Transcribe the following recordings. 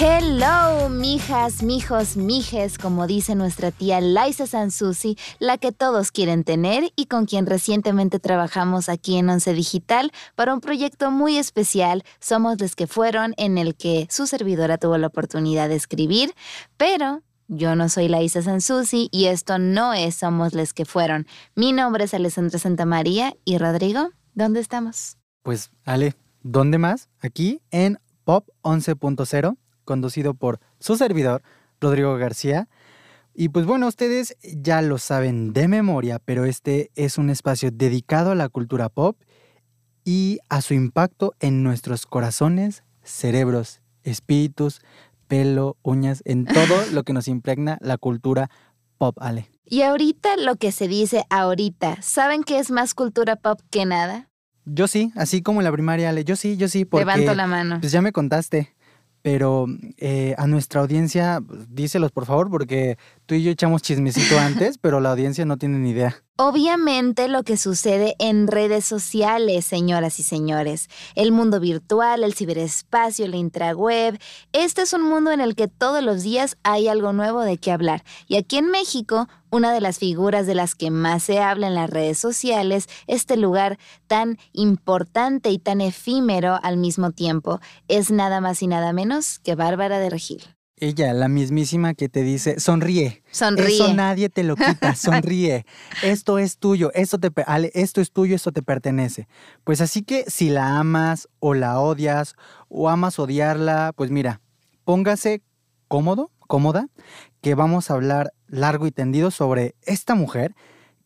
Hello, mijas, mijos, mijes, como dice nuestra tía Laisa Sansusi, la que todos quieren tener y con quien recientemente trabajamos aquí en Once Digital para un proyecto muy especial. Somos los que fueron en el que su servidora tuvo la oportunidad de escribir, pero yo no soy Laisa Sansusi y esto no es Somos los que fueron. Mi nombre es Alessandra Santamaría y Rodrigo, ¿dónde estamos? Pues Ale, ¿dónde más? Aquí en Pop 11.0 conducido por su servidor, Rodrigo García. Y pues bueno, ustedes ya lo saben de memoria, pero este es un espacio dedicado a la cultura pop y a su impacto en nuestros corazones, cerebros, espíritus, pelo, uñas, en todo lo que nos impregna la cultura pop, Ale. Y ahorita lo que se dice ahorita, ¿saben qué es más cultura pop que nada? Yo sí, así como en la primaria, Ale, yo sí, yo sí, porque... Levanto la mano. Pues ya me contaste pero eh, a nuestra audiencia, díselos por favor, porque tú y yo echamos chismecito antes, pero la audiencia no tiene ni idea. Obviamente lo que sucede en redes sociales, señoras y señores. El mundo virtual, el ciberespacio, la intraweb. Este es un mundo en el que todos los días hay algo nuevo de qué hablar. Y aquí en México, una de las figuras de las que más se habla en las redes sociales, este lugar tan importante y tan efímero al mismo tiempo, es nada más y nada menos que Bárbara de Regil. Ella, la mismísima que te dice, sonríe. Sonríe. Eso nadie te lo quita, sonríe. esto es tuyo, esto, te, esto es tuyo, esto te pertenece. Pues así que si la amas o la odias o amas odiarla, pues mira, póngase cómodo, cómoda, que vamos a hablar largo y tendido sobre esta mujer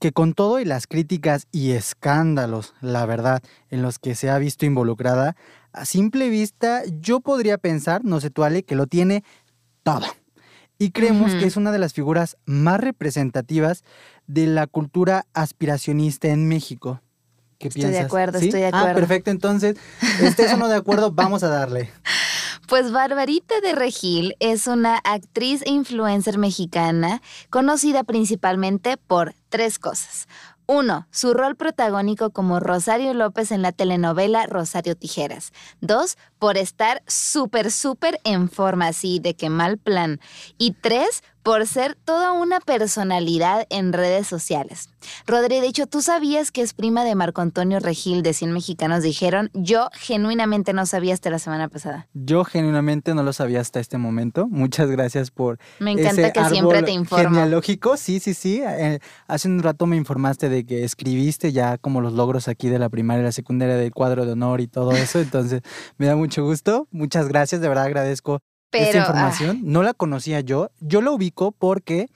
que con todo y las críticas y escándalos, la verdad, en los que se ha visto involucrada, a simple vista yo podría pensar, no sé tú Ale, que lo tiene todo. Y creemos que es una de las figuras más representativas de la cultura aspiracionista en México. ¿Qué estoy de acuerdo, estoy de ah, acuerdo. Ah, perfecto. Entonces, ¿estés o no de acuerdo? Vamos a darle. Pues Barbarita de Regil es una actriz e influencer mexicana conocida principalmente por tres cosas. Uno, Su rol protagónico como Rosario López en la telenovela Rosario Tijeras. Dos, Por estar súper, súper en forma, así de que mal plan. Y tres, por ser toda una personalidad en redes sociales. Rodri, de hecho, ¿tú sabías que es prima de Marco Antonio Regil de 100 Mexicanos? Dijeron, yo genuinamente no sabía hasta la semana pasada. Yo genuinamente no lo sabía hasta este momento. Muchas gracias por Me encanta que siempre te informo. Genealógico, sí, sí, sí. Eh, hace un rato me informaste de que escribiste ya como los logros aquí de la primaria y la secundaria del cuadro de honor y todo eso. Entonces, me da mucho gusto. Muchas gracias, de verdad agradezco esta ah. información. No la conocía yo. Yo la ubico porque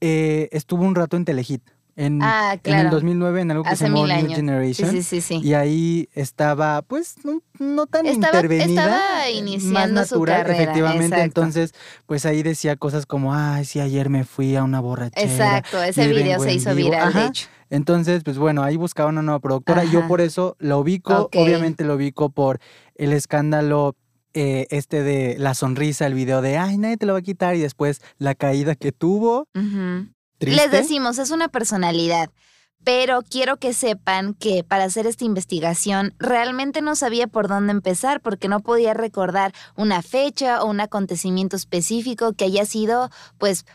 eh, estuvo un rato en Telehit. En, ah, en, el 2009 en algo que se llamó New Generation. Sí, sí, sí, Y ahí estaba, pues, no, tan intervenida. Estaba iniciando más natural, su carrera. Efectivamente, entonces, pues ahí decía cosas como, ay, sí, ayer me fui a una borrachera. Exacto, ese video se hizo viral, de hecho. Entonces, pues bueno, ahí buscaba una nueva productora. Yo por eso la ubico, obviamente lo ubico por el escándalo eh, este de la sonrisa, el video de, ay, nadie te lo va a quitar, y después la caída que tuvo. Les decimos, es una personalidad. Pero quiero que sepan que para hacer esta investigación realmente no sabía por dónde empezar porque no podía recordar una fecha o un acontecimiento específico que haya sido, pues,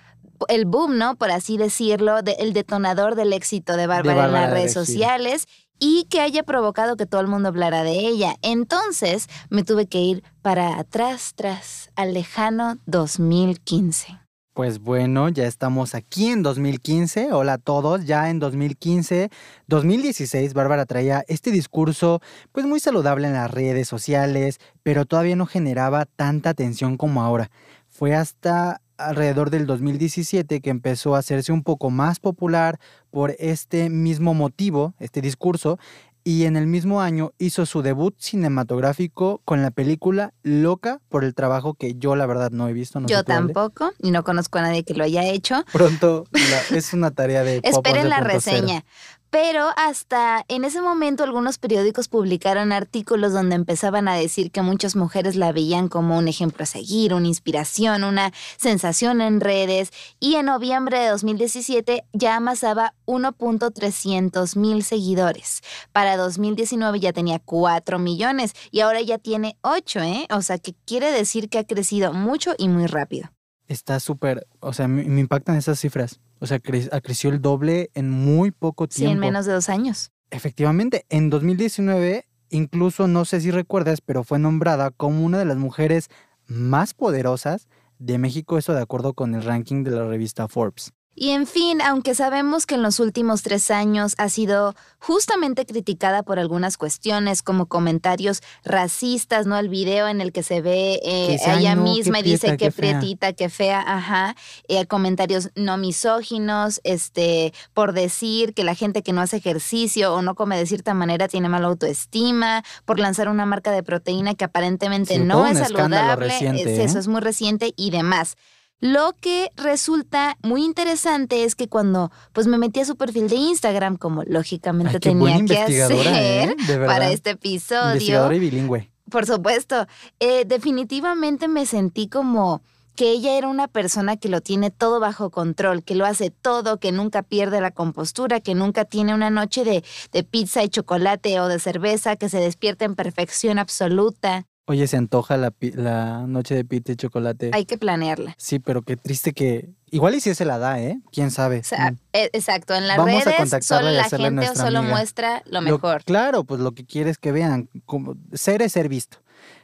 el boom, ¿no? Por así decirlo, el detonador del éxito de Bárbara, en las redes sociales y que haya provocado que todo el mundo hablara de ella. Entonces me tuve que ir para atrás, tras, al lejano 2015. Pues bueno, ya estamos aquí en 2015. Hola a todos, ya en 2015, 2016, Bárbara traía este discurso pues muy saludable en las redes sociales, pero todavía no generaba tanta atención como ahora. Fue hasta alrededor del 2017 que empezó a hacerse un poco más popular por este mismo motivo, este discurso, y en el mismo año hizo su debut cinematográfico con la película Loca por el trabajo que yo la verdad no he visto. yo tampoco y no conozco a nadie que lo haya hecho. Pronto es una tarea de... Esperen la reseña. Pero hasta en ese momento algunos periódicos publicaron artículos donde empezaban a decir que muchas mujeres la veían como un ejemplo a seguir, una inspiración, una sensación en redes y en noviembre de 2017 ya amasaba 1.300 mil seguidores. Para 2019 ya tenía 4 millones y ahora ya tiene 8, ¿eh? O sea que quiere decir que ha crecido mucho y muy rápido. Está súper, o sea, me, me impactan esas cifras. O sea, cre- ha creció el doble en muy poco Sí, tiempo. en menos de dos años. Efectivamente, en 2019, incluso no sé si recuerdas, pero fue nombrada como una de las mujeres más poderosas de México, eso de acuerdo con el ranking de la revista Forbes. Y en fin, aunque sabemos que en los últimos tres años ha sido justamente criticada por algunas cuestiones como comentarios racistas, ¿no? El video en el que se ve eh, Que dice, a "Ay, ella no, misma y dice que fea". prietita, que fea, ajá. eh, comentarios no misóginos, este, por decir que la gente que no hace ejercicio o no come de cierta manera tiene mala autoestima, por lanzar una marca de proteína que aparentemente Sí, no es saludable. reciente, es- ¿eh? Eso es muy reciente y demás. Lo que resulta muy interesante es que cuando pues me metí a su perfil de Instagram, como lógicamente Ay, tenía que hacer ¿eh? Verdad. para este episodio, Investigadora y bilingüe. por supuesto, eh, definitivamente me sentí como que ella era una persona que lo tiene todo bajo control, que lo hace todo, que nunca pierde la compostura, que nunca tiene una noche de, de pizza y chocolate o de cerveza, que se despierta en perfección absoluta. Oye, se antoja la, la noche de pita y chocolate. Hay que planearla. Sí, pero qué triste que... Igual y si se la da, ¿eh? ¿Quién sabe? O sea, Mm. e- exacto, en las Vamos redes solo la gente o solo amiga. muestra lo Lo- mejor. claro, pues lo que quieres que vean. Como, ser es ser visto.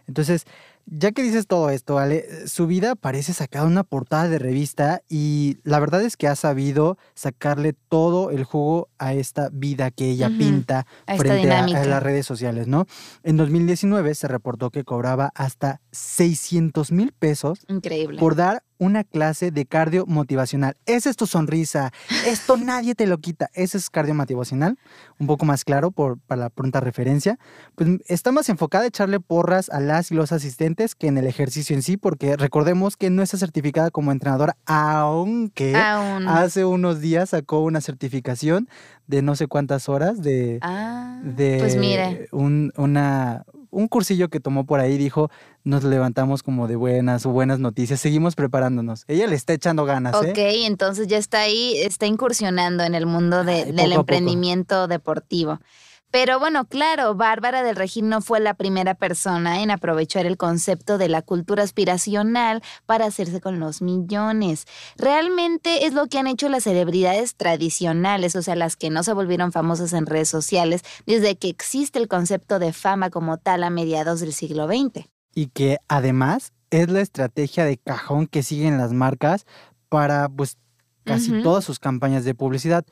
Entonces, ya que dices todo esto, Ale, su vida parece sacada una portada de revista y la verdad es que ha sabido sacarle todo el jugo a esta vida que ella pinta a frente a, a las redes sociales, ¿no? En 2019 se reportó que cobraba hasta 600 mil pesos Increíble. por dar una clase de cardio motivacional. Esa es tu sonrisa. Esto nadie te lo quita. Ese es cardio motivacional. Un poco más claro por, para la pronta referencia. Pues está más enfocada a echarle porras a las y los asistentes que en el ejercicio en sí, porque recordemos que no está certificada como entrenadora, aunque Aún. hace unos días sacó una certificación de no sé cuántas horas de, Ah, de pues mira. un, una, un cursillo que tomó por ahí, dijo, nos levantamos como de buenas o buenas noticias, seguimos preparándonos. Ella le está echando ganas, Ok, ¿eh? entonces ya está ahí, está incursionando en el mundo de- Ay, del emprendimiento deportivo. Pero bueno, claro, Bárbara del Regil no fue la primera persona en aprovechar el concepto de la cultura aspiracional para hacerse con los millones. Realmente es lo que han hecho las celebridades tradicionales, o sea, las que no se volvieron famosas en redes sociales desde que existe el concepto de fama como tal a mediados del siglo XX. Y que además es la estrategia de cajón que siguen las marcas para pues casi todas sus campañas de publicidad.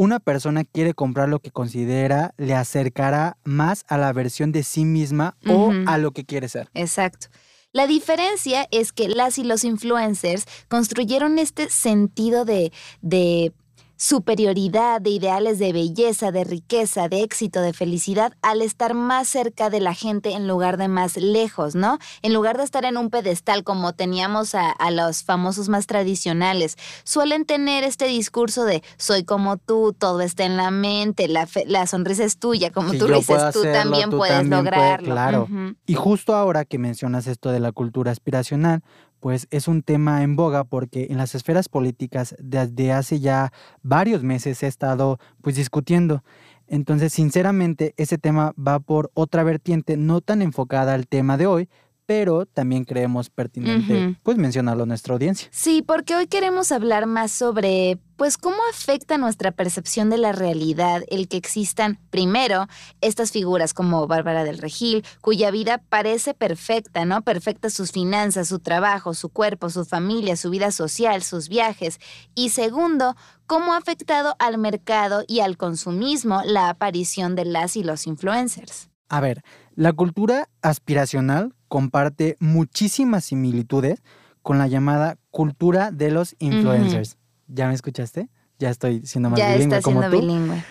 Una persona quiere comprar lo que considera le acercará más a la versión de sí misma o a lo que quiere ser. Exacto. La diferencia es que las y los influencers construyeron este sentido de, de superioridad, de ideales de belleza, de riqueza, de éxito, de felicidad, al estar más cerca de la gente en lugar de más lejos, ¿no? En lugar de estar en un pedestal como teníamos a, a los famosos más tradicionales, suelen tener este discurso de soy como tú, todo está en la mente, la, fe- la sonrisa es tuya, como Si tú lo dices, tú también tú puedes también lograrlo. claro. Y justo ahora que mencionas esto de la cultura aspiracional, pues es un tema en boga porque en las esferas políticas desde hace ya varios meses se ha estado pues discutiendo. Entonces, sinceramente, ese tema va por otra vertiente no tan enfocada al tema de hoy, pero también creemos pertinente pues mencionarlo a nuestra audiencia. Sí, porque hoy queremos hablar más sobre, pues, cómo afecta nuestra percepción de la realidad el que existan, primero, estas figuras como Bárbara del Regil, cuya vida parece perfecta, ¿no? Perfecta sus finanzas, su trabajo, su cuerpo, su familia, su vida social, sus viajes. Y segundo, cómo ha afectado al mercado y al consumismo la aparición de las y los influencers. A ver, la cultura aspiracional comparte muchísimas similitudes con la llamada cultura de los influencers. ¿Ya me escuchaste? Ya estoy siendo más ya bilingüe está como siendo tú. bilingüe.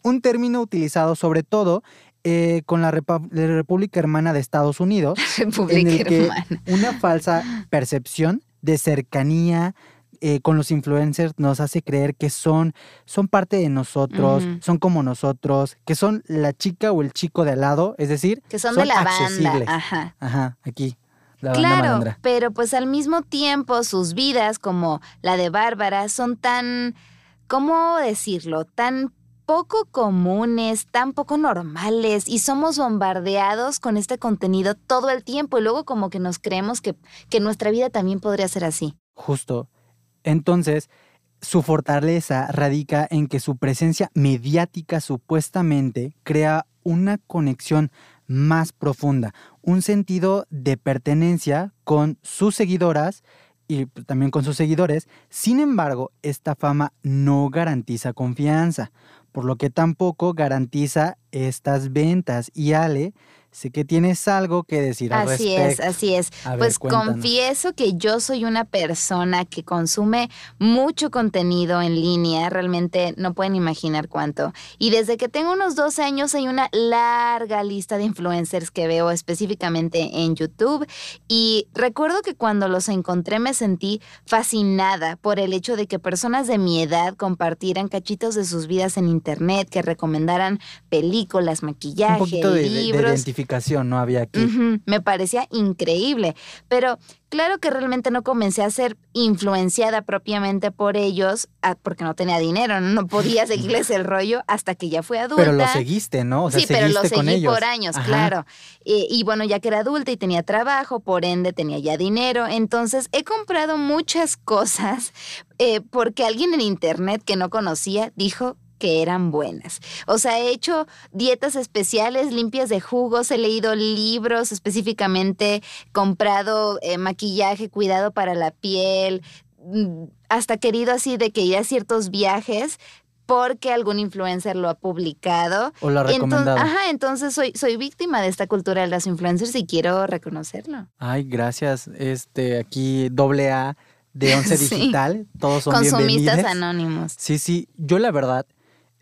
Un término utilizado sobre todo eh, con la, Repa- la República Hermana de Estados Unidos, en República el que Hermana. una falsa percepción de cercanía eh, con los influencers nos hace creer que son, son parte de nosotros, son como nosotros, que son la chica o el chico de al lado, es decir, Que son, de la banda. accesibles. Ajá. Ajá, aquí. La Claro, pero pues al mismo tiempo sus vidas, como la de Bárbara, son tan, ¿cómo decirlo? Tan poco comunes, tan poco normales y somos bombardeados con este contenido todo el tiempo y luego como que nos creemos que, que nuestra vida también podría ser así. Justo. Entonces, su fortaleza radica en que su presencia mediática supuestamente crea una conexión más profunda, un sentido de pertenencia con sus seguidoras y también con sus seguidores. Sin embargo, esta fama no garantiza confianza, por lo que tampoco garantiza estas ventas. Y Ale, sé que tienes algo que decir al Así respecto. es, así es. A ver, Pues cuéntanos. confieso que yo soy una persona que consume mucho contenido en línea, realmente no pueden imaginar cuánto. Y desde que tengo unos 12 años hay una larga lista de influencers que veo específicamente en YouTube. Y recuerdo que cuando los encontré me sentí fascinada por el hecho de que personas de mi edad compartieran cachitos de sus vidas en internet, que recomendaran películas, maquillaje, Un de, de no había aquí. Me parecía increíble, pero claro que realmente no comencé a ser influenciada propiamente por ellos ah, porque no tenía dinero, no, podía seguirles el rollo hasta que ya fui adulta. Pero lo seguiste, ¿no? O sea, sí, pero lo seguí ellos. por años, Ajá. claro. Y bueno, ya que era adulta y tenía trabajo, por ende tenía ya dinero. Entonces he comprado muchas cosas eh, porque alguien en internet que no conocía dijo que eran buenas. O sea, he hecho dietas especiales, limpias de jugos, he leído libros específicamente, comprado eh, maquillaje, cuidado para la piel, mm, hasta querido así de que ir a ciertos viajes porque algún influencer lo ha publicado. O lo ha Entonces, recomendado. ajá, entonces soy, soy víctima de esta cultura de las influencers y quiero reconocerlo. Ay, gracias. Este, aquí doble A de Once Sí. Digital. Todos son Consumistas bienvenidos. anónimos. Sí, sí. Yo la verdad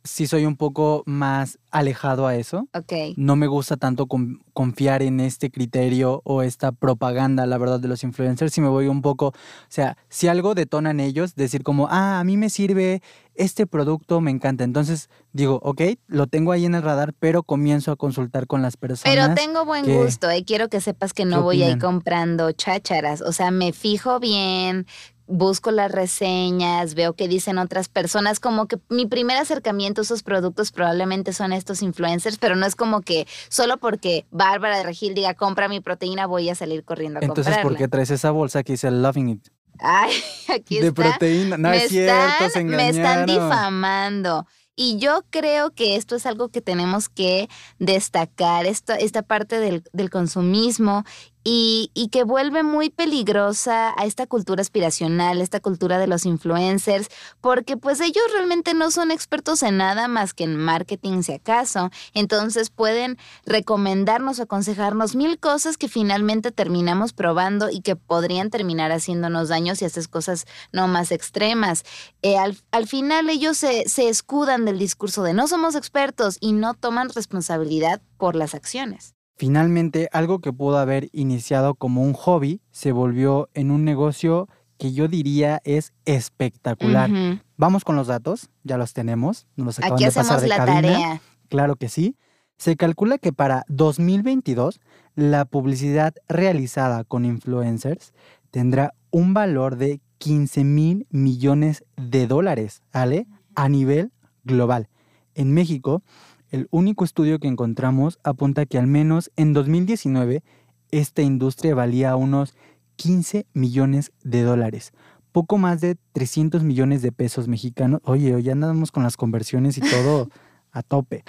sí soy un poco más alejado a eso. Ok. No me gusta tanto con- confiar en este criterio o esta propaganda, la verdad, de los influencers. Si me voy un poco, o sea, si algo detonan ellos, decir como, ah, a mí me sirve este producto, me encanta. Entonces digo, ok, lo tengo ahí en el radar, pero comienzo a consultar con las personas. Pero tengo buen que- gusto, eh. quiero que sepas que no ¿Qué voy a ir comprando chácharas. O sea, me fijo bien, busco las reseñas, veo qué dicen otras personas. Como que mi primer acercamiento a esos productos probablemente son estos influencers, pero no es como que solo porque Bárbara de Regil diga compra mi proteína voy a salir corriendo a Entonces, comprarla. ¿por qué traes esa bolsa que dice Loving It? Ay, aquí de está. proteína. No me, es cierto, están, se me están difamando. Y yo creo que esto es algo que tenemos que destacar, esto, esta parte del, del consumismo y, y que vuelve muy peligrosa a esta cultura aspiracional, esta cultura de los influencers, porque pues ellos realmente no son expertos en nada más que en marketing si acaso. Entonces pueden recomendarnos o aconsejarnos mil cosas que finalmente terminamos probando y que podrían terminar haciéndonos daños si haces cosas no más extremas. Eh, al, al final ellos se, se escudan del discurso de no somos expertos y no toman responsabilidad por las acciones. Finalmente, algo que pudo haber iniciado como un hobby se volvió en un negocio que yo diría es espectacular. Vamos con los datos, ya los tenemos, nos los acaban Aquí de pasar de la cabina. tarea. Claro que sí. Se calcula que para 2022 la publicidad realizada con influencers tendrá un valor de 15 mil millones de dólares, ¿vale? A nivel global. En México, el único estudio que encontramos apunta que al menos en 2019 esta industria valía unos 15 millones de dólares, poco más de 300 millones de pesos mexicanos. Oye, ya andamos con las conversiones y todo a tope.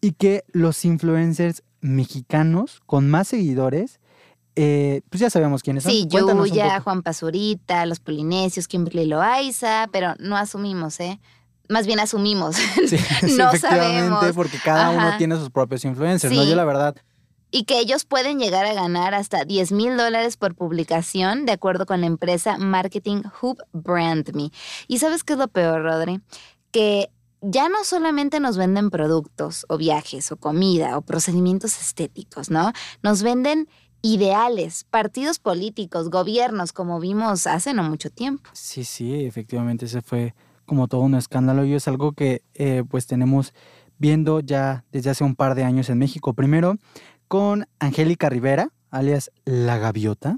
Y que los influencers mexicanos con más seguidores, eh, pues ya sabemos quiénes son. Sí, Cuéntanos un Yuya. Juan Pazurita, los Polinesios, Kimberly Loaiza, pero no asumimos, ¿eh? Más bien asumimos. Sí, sí, no efectivamente, sabemos. porque cada uno tiene sus propios influencers, ¿no? Sí. Yo la verdad, y que ellos pueden llegar a ganar hasta 10 mil dólares por publicación, de acuerdo con la empresa Marketing Hub Brand Me. ¿Y sabes qué es lo peor, Rodri? Que ya no solamente nos venden productos o viajes o comida o procedimientos estéticos, ¿no? Nos venden ideales, partidos políticos, gobiernos, como vimos hace no mucho tiempo. Sí, sí, efectivamente, ese fue como todo un escándalo y es algo que eh, pues tenemos viendo ya desde hace un par de años en México. Primero con Angélica Rivera, alias La Gaviota,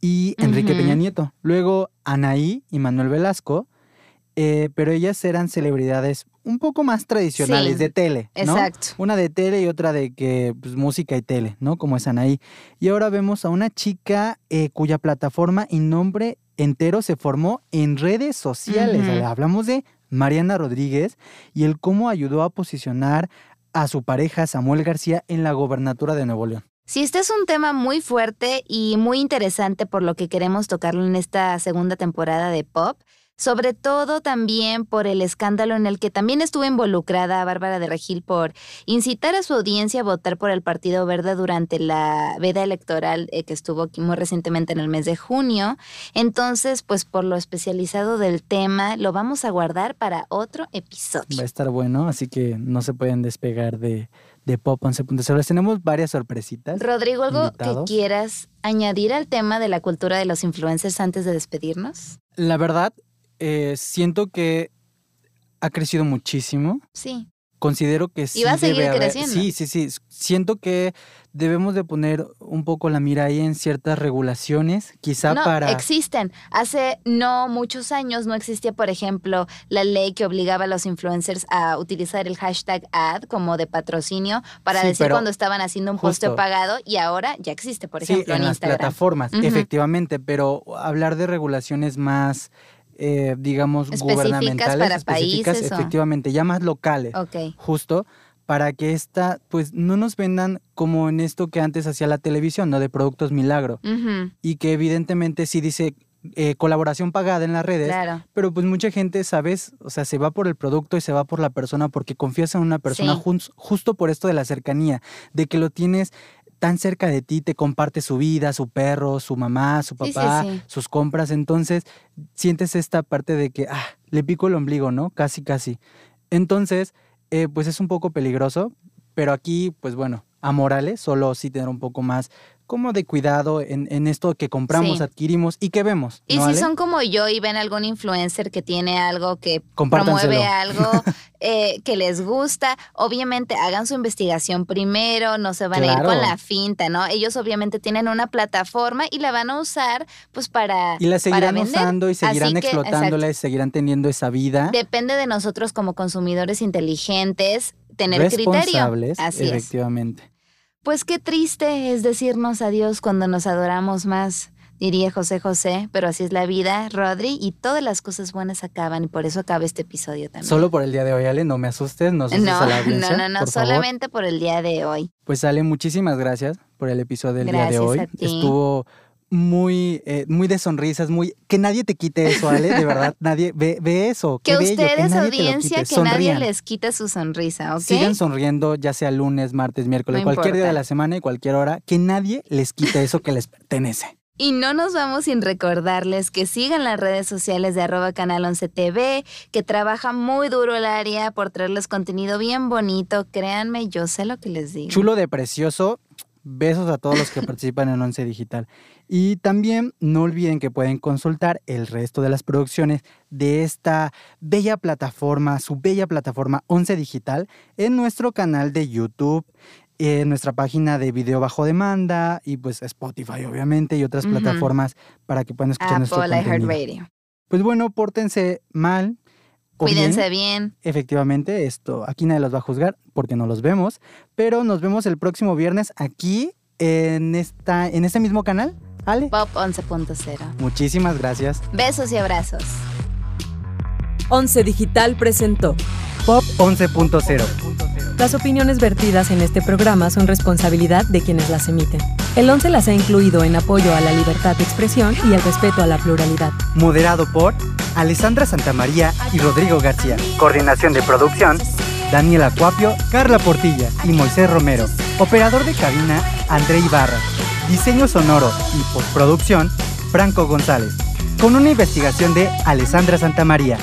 y Enrique Peña Nieto. Luego Anaí y Manuel Velasco, eh, pero ellas eran celebridades un poco más tradicionales de tele, ¿no? Exacto. Una de tele y otra de que pues, música y tele, ¿no? Como es Anaí. Y ahora vemos a una chica eh, cuya plataforma y nombre entero se formó en redes sociales. Hablamos de Mariana Rodríguez y el cómo ayudó a posicionar a su pareja Samuel García en la gobernatura de Nuevo León. Sí, este es un tema muy fuerte y muy interesante por lo que queremos tocarlo en esta segunda temporada de Pop sobre todo también por el escándalo en el que también estuvo involucrada Bárbara de Regil por incitar a su audiencia a votar por el Partido Verde durante la veda electoral eh, que estuvo aquí muy recientemente en el mes de junio. Entonces, pues por lo especializado del tema, lo vamos a guardar para otro episodio. Va a estar bueno, así que no se pueden despegar de, de Pop 11.0. Les tenemos varias sorpresitas. Rodrigo, ¿algo que quieras añadir al tema de la cultura de los influencers antes de despedirnos? La verdad, eh, siento que ha crecido muchísimo. Sí. Considero que sí. Y va a seguir creciendo. Sí, sí, sí. Siento que debemos de poner un poco la mira ahí en ciertas regulaciones, quizá no, para... existen. Hace no muchos años no existía, por ejemplo, la ley que obligaba a los influencers a utilizar el hashtag ad como de patrocinio para decir cuando estaban haciendo un posteo pagado y ahora ya existe, por ejemplo, en, en las plataformas, efectivamente, pero hablar de regulaciones más eh, digamos, gubernamentales, para específicas, países, efectivamente, ya más locales, justo para que esta, pues no nos vendan como en esto que antes hacía la televisión, ¿no? De productos milagro. Y que evidentemente sí dice eh, colaboración pagada en las redes, pero pues mucha gente, ¿sabes? O sea, se va por el producto y se va por la persona porque confías en una persona justo por esto de la cercanía, de que lo tienes tan cerca de ti, te comparte su vida, su perro, su mamá, su papá, sus compras. Entonces sientes esta parte de que, ah, le pico el ombligo, ¿no? Casi, casi. Entonces, eh, pues es un poco peligroso, pero aquí, pues bueno, a Morales solo sí tener un poco más como de cuidado en, esto que compramos, adquirimos y que vemos. Y si son como yo y ven algún influencer que tiene algo que promueve algo eh, que les gusta, obviamente hagan su investigación primero, no se van a ir con la finta, ¿no? Ellos obviamente tienen una plataforma y la van a usar pues para Y la seguirán usando y seguirán explotándola y seguirán teniendo esa vida. Depende de nosotros como consumidores inteligentes tener criterio. Así efectivamente. Pues qué triste es decirnos adiós cuando nos adoramos más, diría José José, pero así es la vida, Rodri, y todas las cosas buenas acaban y por eso acaba este episodio también. Solo por el día de hoy, Ale, no me asustes, no asustes no, a la audiencia, No, no, no, solamente por el día de hoy. Pues Ale, muchísimas gracias por el episodio del día de hoy. Estuvo muy, eh, muy de sonrisas, muy que nadie te quite eso, Ale, de verdad, nadie ve, ve eso. Que ustedes, audiencia, que nadie les quite su sonrisa, ¿ok? Sigan sonriendo, ya sea lunes, martes, miércoles, cualquier día de la semana y cualquier hora, que nadie les quite eso que les pertenece. Y no nos vamos sin recordarles que sigan las redes sociales de arroba canal 11 TV, que trabaja muy duro el área por traerles contenido bien bonito. Créanme, yo sé lo que les digo. Chulo de precioso. Besos a todos los que participan en Once Digital. Y también no olviden que pueden consultar el resto de las producciones de esta bella plataforma, su bella plataforma Once Digital, en nuestro canal de YouTube, en nuestra página de video bajo demanda y pues Spotify obviamente y otras plataformas para que puedan escuchar nuestro contenido. Pues bueno, pórtense mal. Cuídense bien. Efectivamente, esto aquí nadie los va a juzgar porque no los vemos, pero nos vemos el próximo viernes aquí en esta en este mismo canal Ale. Pop 11.0. Muchísimas gracias. Besos y abrazos. 11 Digital presentó Pop 11.0. Las opiniones vertidas en este programa son responsabilidad de quienes las emiten. El 11 las ha incluido en apoyo a la libertad de expresión y al respeto a la pluralidad. Moderado por Alessandra Santamaría y Rodrigo García. Coordinación de producción, Daniel Acuapio, Carla Portilla y Moisés Romero. Operador de cabina, André Ibarra. Diseño sonoro y postproducción, Franco González. Con una investigación de Alessandra Santamaría.